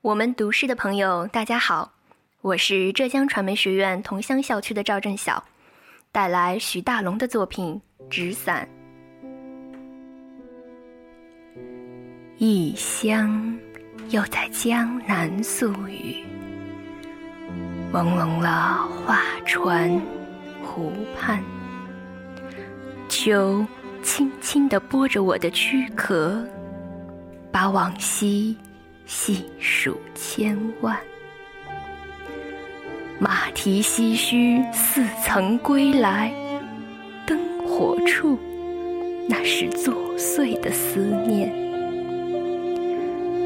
我们读诗的朋友，大家好，我是浙江传媒学院桐乡校区的赵正晓，带来许大龙的作品《纸伞》。异乡又在江南宿雨，朦胧了画船湖畔，秋轻轻地拨着我的躯壳，把往昔。细数千万，马蹄唏嘘，似曾归来。灯火处，那是作祟的思念。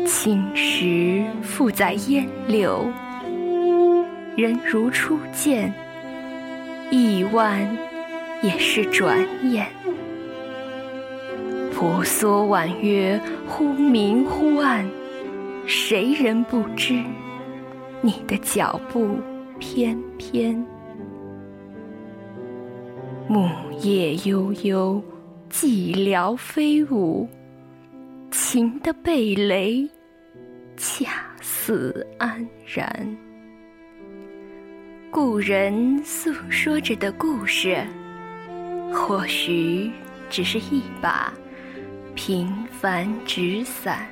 青石附在烟柳，人如初见。亿万也是转眼。婆娑婉约，忽明忽暗。谁人不知你的脚步翩翩？木叶悠悠，寂寥飞舞，情的蓓蕾，恰似安然。故人诉说着的故事，或许只是一把平凡纸伞。